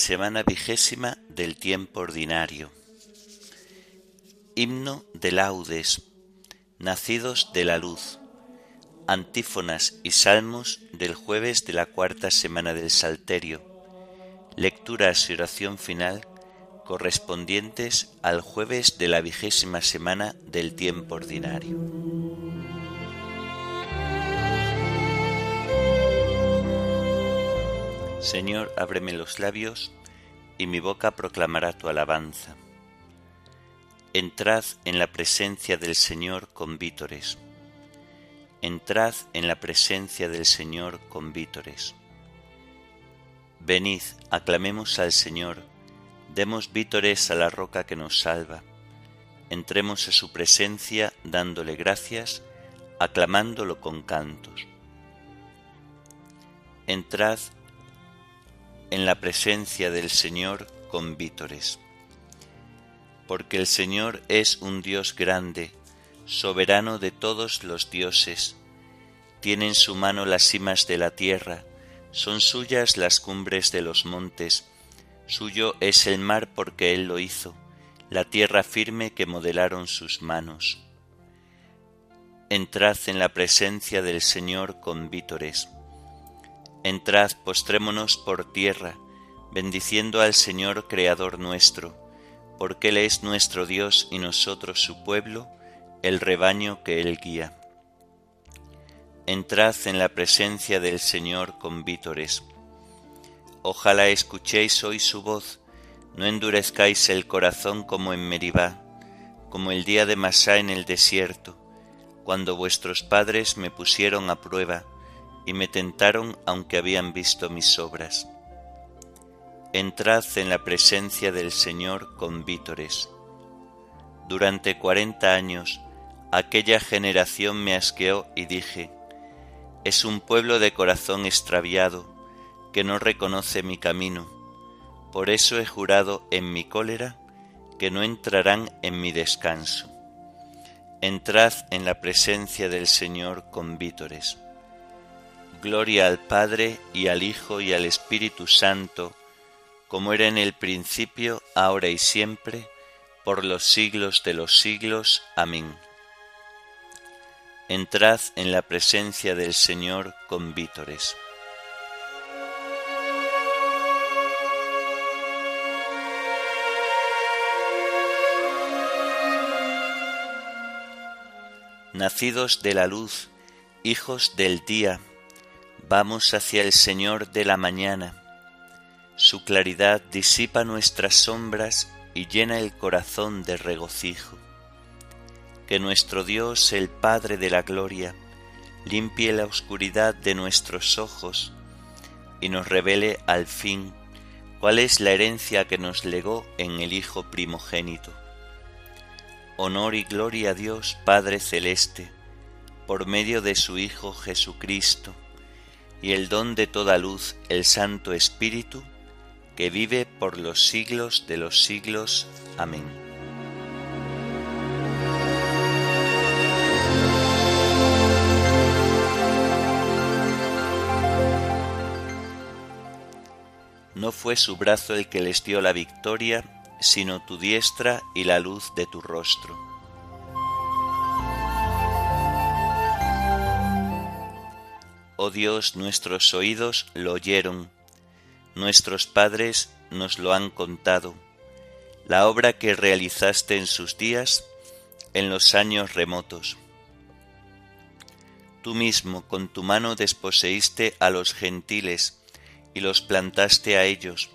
semana vigésima del tiempo ordinario. Himno de laudes, nacidos de la luz. Antífonas y salmos del jueves de la cuarta semana del Salterio. Lecturas y oración final correspondientes al jueves de la vigésima semana del tiempo ordinario. Señor, ábreme los labios, y mi boca proclamará tu alabanza. Entrad en la presencia del Señor con vítores. Entrad en la presencia del Señor con vítores. Venid, aclamemos al Señor, demos vítores a la roca que nos salva. Entremos a su presencia dándole gracias, aclamándolo con cantos. Entrad en la presencia del Señor con vítores. Porque el Señor es un Dios grande, soberano de todos los dioses. Tiene en su mano las cimas de la tierra, son suyas las cumbres de los montes, suyo es el mar porque Él lo hizo, la tierra firme que modelaron sus manos. Entrad en la presencia del Señor con vítores Entrad, postrémonos por tierra, bendiciendo al Señor Creador nuestro, porque Él es nuestro Dios y nosotros su pueblo, el rebaño que Él guía. Entrad en la presencia del Señor con vítores. Ojalá escuchéis hoy su voz, no endurezcáis el corazón como en Meribá, como el día de Masá en el desierto, cuando vuestros padres me pusieron a prueba, y me tentaron aunque habían visto mis obras. Entrad en la presencia del Señor con vítores. Durante cuarenta años aquella generación me asqueó y dije, es un pueblo de corazón extraviado que no reconoce mi camino. Por eso he jurado en mi cólera que no entrarán en mi descanso. Entrad en la presencia del Señor con vítores. Gloria al Padre y al Hijo y al Espíritu Santo, como era en el principio, ahora y siempre, por los siglos de los siglos. Amén. Entrad en la presencia del Señor con vítores. Nacidos de la luz, hijos del día, Vamos hacia el Señor de la mañana. Su claridad disipa nuestras sombras y llena el corazón de regocijo. Que nuestro Dios, el Padre de la Gloria, limpie la oscuridad de nuestros ojos y nos revele al fin cuál es la herencia que nos legó en el Hijo primogénito. Honor y gloria a Dios Padre Celeste, por medio de su Hijo Jesucristo, y el don de toda luz, el Santo Espíritu, que vive por los siglos de los siglos. Amén. No fue su brazo el que les dio la victoria, sino tu diestra y la luz de tu rostro. Oh Dios, nuestros oídos lo oyeron, nuestros padres nos lo han contado, la obra que realizaste en sus días, en los años remotos. Tú mismo con tu mano desposeíste a los gentiles y los plantaste a ellos,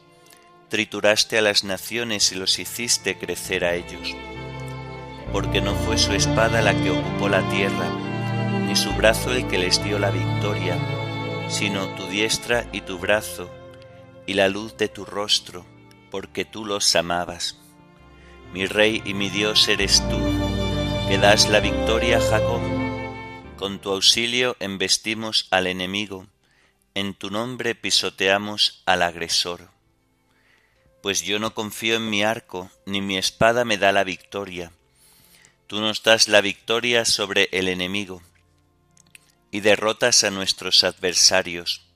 trituraste a las naciones y los hiciste crecer a ellos, porque no fue su espada la que ocupó la tierra, ni su brazo el que les dio la victoria, sino tu diestra y tu brazo, y la luz de tu rostro, porque tú los amabas. Mi Rey y mi Dios eres tú, que das la victoria a Jacob. Con tu auxilio embestimos al enemigo, en tu nombre pisoteamos al agresor. Pues yo no confío en mi arco, ni mi espada me da la victoria. Tú nos das la victoria sobre el enemigo, y derrotas a nuestros adversarios.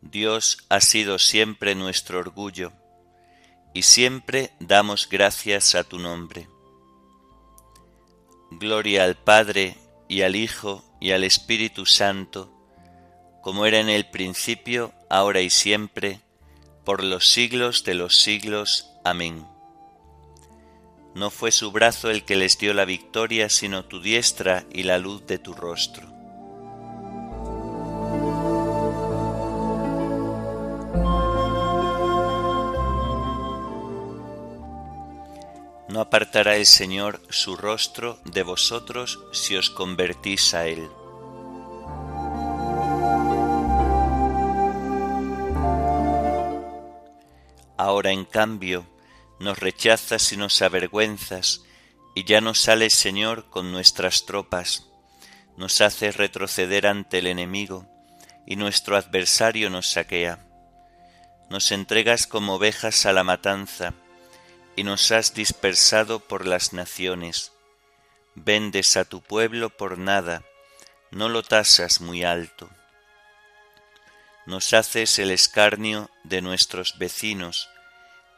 Dios ha sido siempre nuestro orgullo, y siempre damos gracias a tu nombre. Gloria al Padre y al Hijo y al Espíritu Santo, como era en el principio, ahora y siempre, por los siglos de los siglos. Amén. No fue su brazo el que les dio la victoria, sino tu diestra y la luz de tu rostro. No apartará el Señor su rostro de vosotros si os convertís a Él. Ahora, en cambio, nos rechazas y nos avergüenzas, y ya no sales, Señor, con nuestras tropas, nos haces retroceder ante el enemigo, y nuestro adversario nos saquea. Nos entregas como ovejas a la matanza, y nos has dispersado por las naciones. Vendes a tu pueblo por nada, no lo tasas muy alto. Nos haces el escarnio de nuestros vecinos,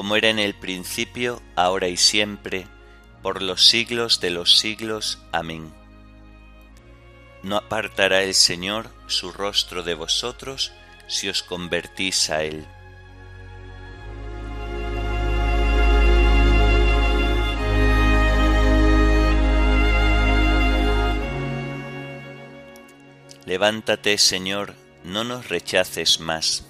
como era en el principio, ahora y siempre, por los siglos de los siglos. Amén. No apartará el Señor su rostro de vosotros si os convertís a Él. Levántate, Señor, no nos rechaces más.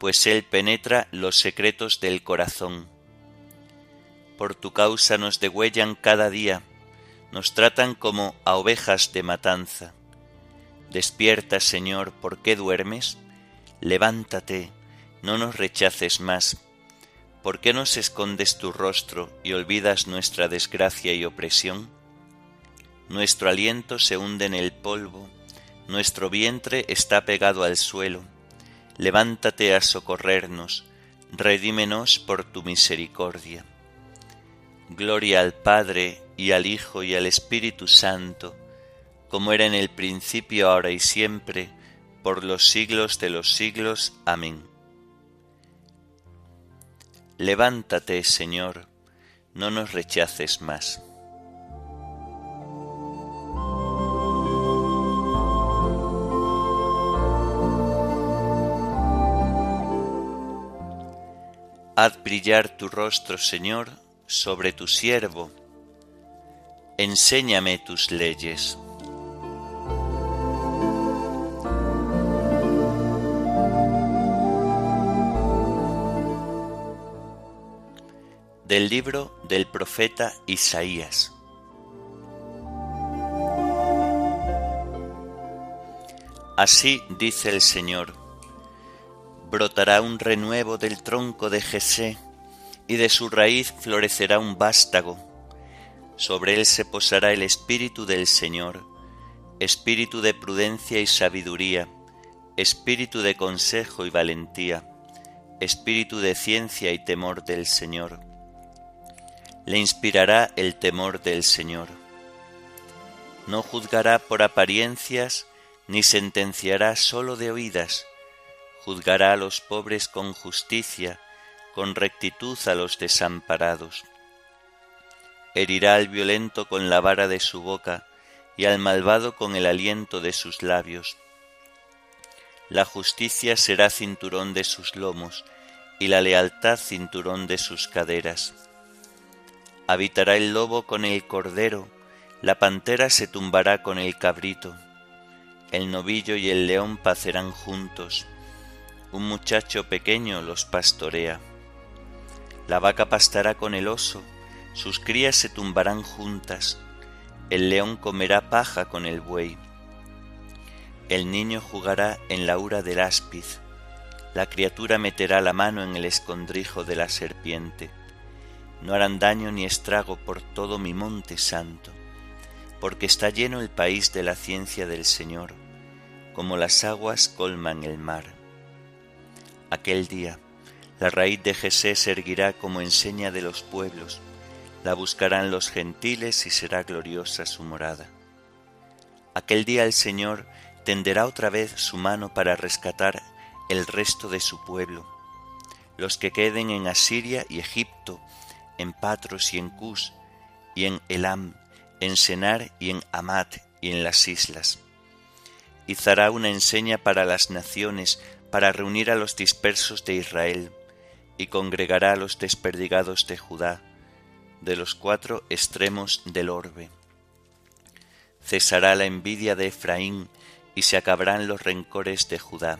pues Él penetra los secretos del corazón. Por tu causa nos degüellan cada día, nos tratan como a ovejas de matanza. Despierta, Señor, ¿por qué duermes? Levántate, no nos rechaces más ¿Por qué nos escondes tu rostro y olvidas nuestra desgracia y opresión? Nuestro aliento se hunde en el polvo, nuestro vientre está pegado al suelo. Levántate a socorrernos, redímenos por tu misericordia. Gloria al Padre y al Hijo y al Espíritu Santo, como era en el principio, ahora y siempre, por los siglos de los siglos. Amén. Levántate, Señor, no nos rechaces más. Haz brillar tu rostro, Señor, sobre tu siervo. Enséñame tus leyes. del libro del profeta Isaías. Así dice el Señor, brotará un renuevo del tronco de Jesé, y de su raíz florecerá un vástago. Sobre él se posará el espíritu del Señor, espíritu de prudencia y sabiduría, espíritu de consejo y valentía espíritu de ciencia y temor del Señor. Le inspirará el temor del Señor. No juzgará por apariencias, ni sentenciará sólo de oídas, juzgará a los pobres con justicia, con rectitud a los desamparados. Herirá al violento con la vara de su boca, y al malvado con el aliento de sus labios. La justicia será cinturón de sus lomos, y la lealtad cinturón de sus caderas. Habitará el lobo con el cordero, la pantera se tumbará con el cabrito, el novillo y el león pacerán juntos, un muchacho pequeño los pastorea. La vaca pastará con el oso, sus crías se tumbarán juntas, el león comerá paja con el buey. El niño jugará en la ura del áspiz, la criatura meterá la mano en el escondrijo de la serpiente. No harán daño ni estrago por todo mi monte santo, porque está lleno el país de la ciencia del Señor, como las aguas colman el mar. Aquel día, la raíz de Jesé se erguirá como enseña de los pueblos, la buscarán los gentiles y será gloriosa su morada. Aquel día el Señor tenderá otra vez su mano para rescatar el resto de su pueblo, los que queden en Asiria y Egipto, en Patros y en Cus, y en Elam, en Senar y en Amat y en las islas. Izará una enseña para las naciones, para reunir a los dispersos de Israel, y congregará a los desperdigados de Judá, de los cuatro extremos del orbe. Cesará la envidia de Efraín y se acabarán los rencores de Judá.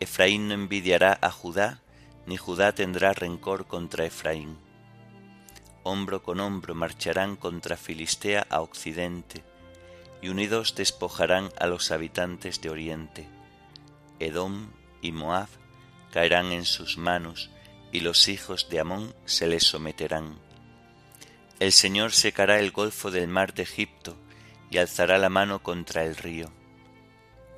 Efraín no envidiará a Judá, ni Judá tendrá rencor contra Efraín. Hombro con hombro marcharán contra Filistea a occidente, y unidos despojarán a los habitantes de oriente. Edom y Moab caerán en sus manos, y los hijos de Amón se les someterán el Señor secará el golfo del mar de Egipto y alzará la mano contra el río.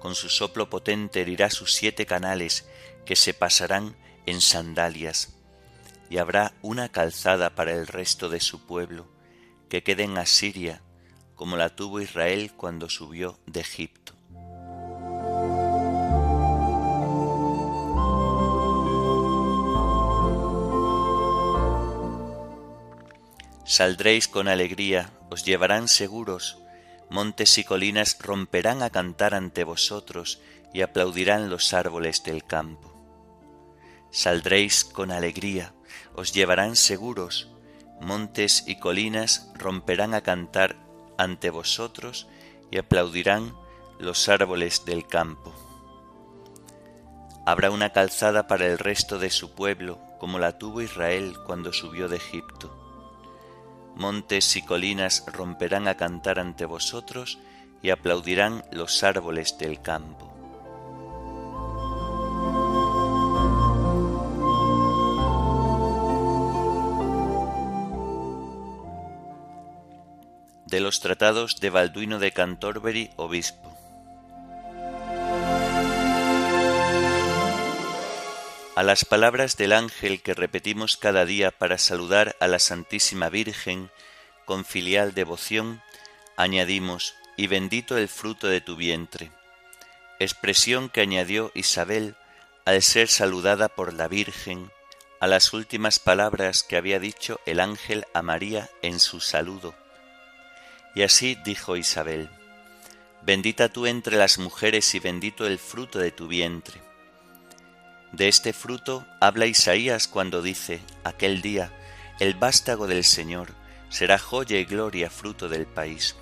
Con su soplo potente herirá sus siete canales que se pasarán en sandalias, y habrá una calzada para el resto de su pueblo, que quede en Asiria, como la tuvo Israel cuando subió de Egipto. Saldréis con alegría, os llevarán seguros, montes y colinas romperán a cantar ante vosotros y aplaudirán los árboles del campo. Saldréis con alegría, os llevarán seguros, montes y colinas romperán a cantar ante vosotros y aplaudirán los árboles del campo. Habrá una calzada para el resto de su pueblo, como la tuvo Israel cuando subió de Egipto montes y colinas romperán a cantar ante vosotros y aplaudirán los árboles del campo. De los tratados de Balduino de Cantorbery, obispo. A las palabras del ángel que repetimos cada día para saludar a la Santísima Virgen con filial devoción, añadimos, y bendito el fruto de tu vientre, expresión que añadió Isabel al ser saludada por la Virgen a las últimas palabras que había dicho el ángel a María en su saludo. Y así dijo Isabel, Bendita tú entre las mujeres y bendito el fruto de tu vientre. De este fruto habla Isaías cuando dice, aquel día, el vástago del Señor será joya y gloria fruto del país.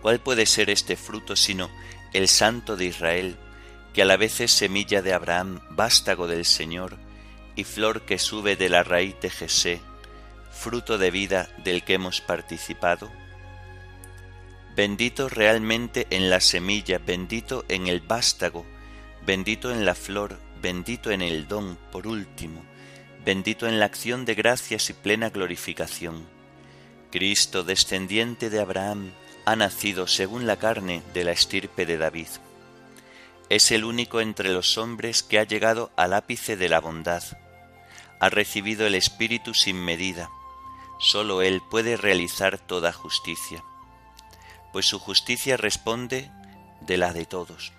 ¿Cuál puede ser este fruto sino el Santo de Israel, que a la vez es semilla de Abraham, vástago del Señor, y flor que sube de la raíz de Jesé, fruto de vida del que hemos participado? Bendito realmente en la semilla, bendito en el vástago, bendito en la flor, bendito en el don, por último, bendito en la acción de gracias y plena glorificación. Cristo, descendiente de Abraham, ha nacido según la carne de la estirpe de David. Es el único entre los hombres que ha llegado al ápice de la bondad. Ha recibido el Espíritu sin medida. Sólo Él puede realizar toda justicia, pues su justicia responde de la de todos.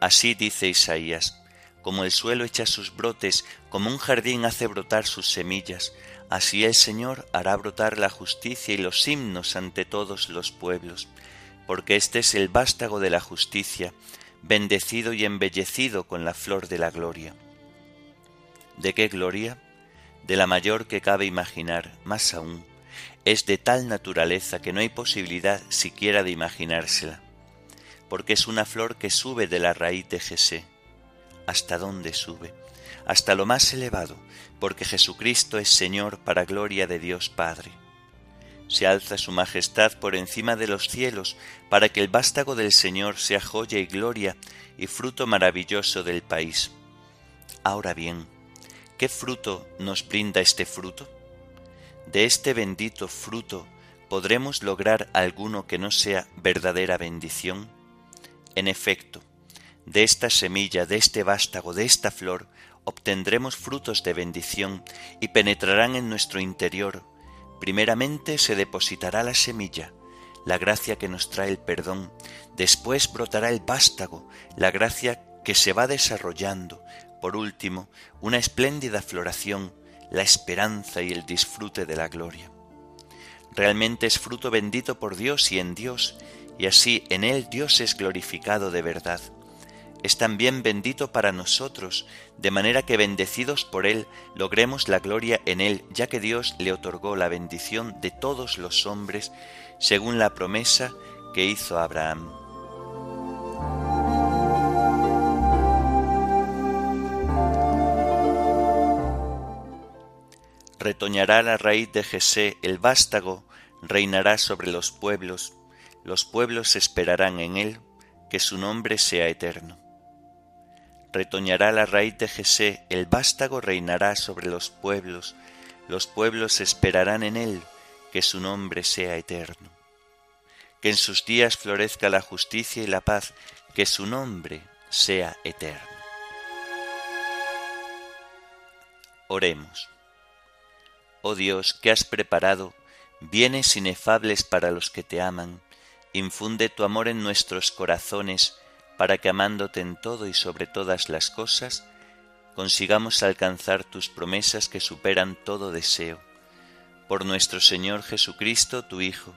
Así dice Isaías, como el suelo echa sus brotes, como un jardín hace brotar sus semillas, así el Señor hará brotar la justicia y los himnos ante todos los pueblos, porque este es el vástago de la justicia, bendecido y embellecido con la flor de la gloria. ¿De qué gloria? De la mayor que cabe imaginar, más aún, es de tal naturaleza que no hay posibilidad siquiera de imaginársela, porque es una flor que sube de la raíz de Jesé. ¿Hasta dónde sube? Hasta lo más elevado, porque Jesucristo es Señor para gloria de Dios Padre se alza su majestad por encima de los cielos, para que el vástago del Señor sea joya y gloria y fruto maravilloso del país. Ahora bien, ¿qué fruto nos brinda este fruto? De este bendito fruto podremos lograr alguno que no sea verdadera bendición. En efecto, de esta semilla, de este vástago, de esta flor, obtendremos frutos de bendición y penetrarán en nuestro interior. Primeramente se depositará la semilla, la gracia que nos trae el perdón, después brotará el vástago, la gracia que se va desarrollando, por último, una espléndida floración, la esperanza y el disfrute de la gloria. Realmente es fruto bendito por Dios y en Dios, y así en él Dios es glorificado de verdad es también bendito para nosotros, de manera que bendecidos por Él logremos la gloria en Él, ya que Dios le otorgó la bendición de todos los hombres, según la promesa que hizo Abraham. Retoñará la raíz de Jesé, el vástago reinará sobre los pueblos, los pueblos esperarán en él, que su nombre sea eterno retoñará la raíz de Jesé, el vástago reinará sobre los pueblos, los pueblos esperarán en él, que su nombre sea eterno. Que en sus días florezca la justicia y la paz, que su nombre sea eterno. Oremos. Oh Dios, que has preparado bienes inefables para los que te aman, infunde tu amor en nuestros corazones, para que amándote en todo y sobre todas las cosas, consigamos alcanzar tus promesas que superan todo deseo. Por nuestro Señor Jesucristo, tu Hijo,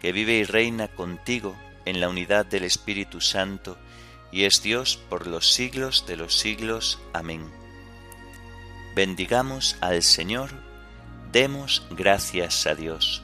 que vive y reina contigo en la unidad del Espíritu Santo, y es Dios por los siglos de los siglos. Amén. Bendigamos al Señor, demos gracias a Dios.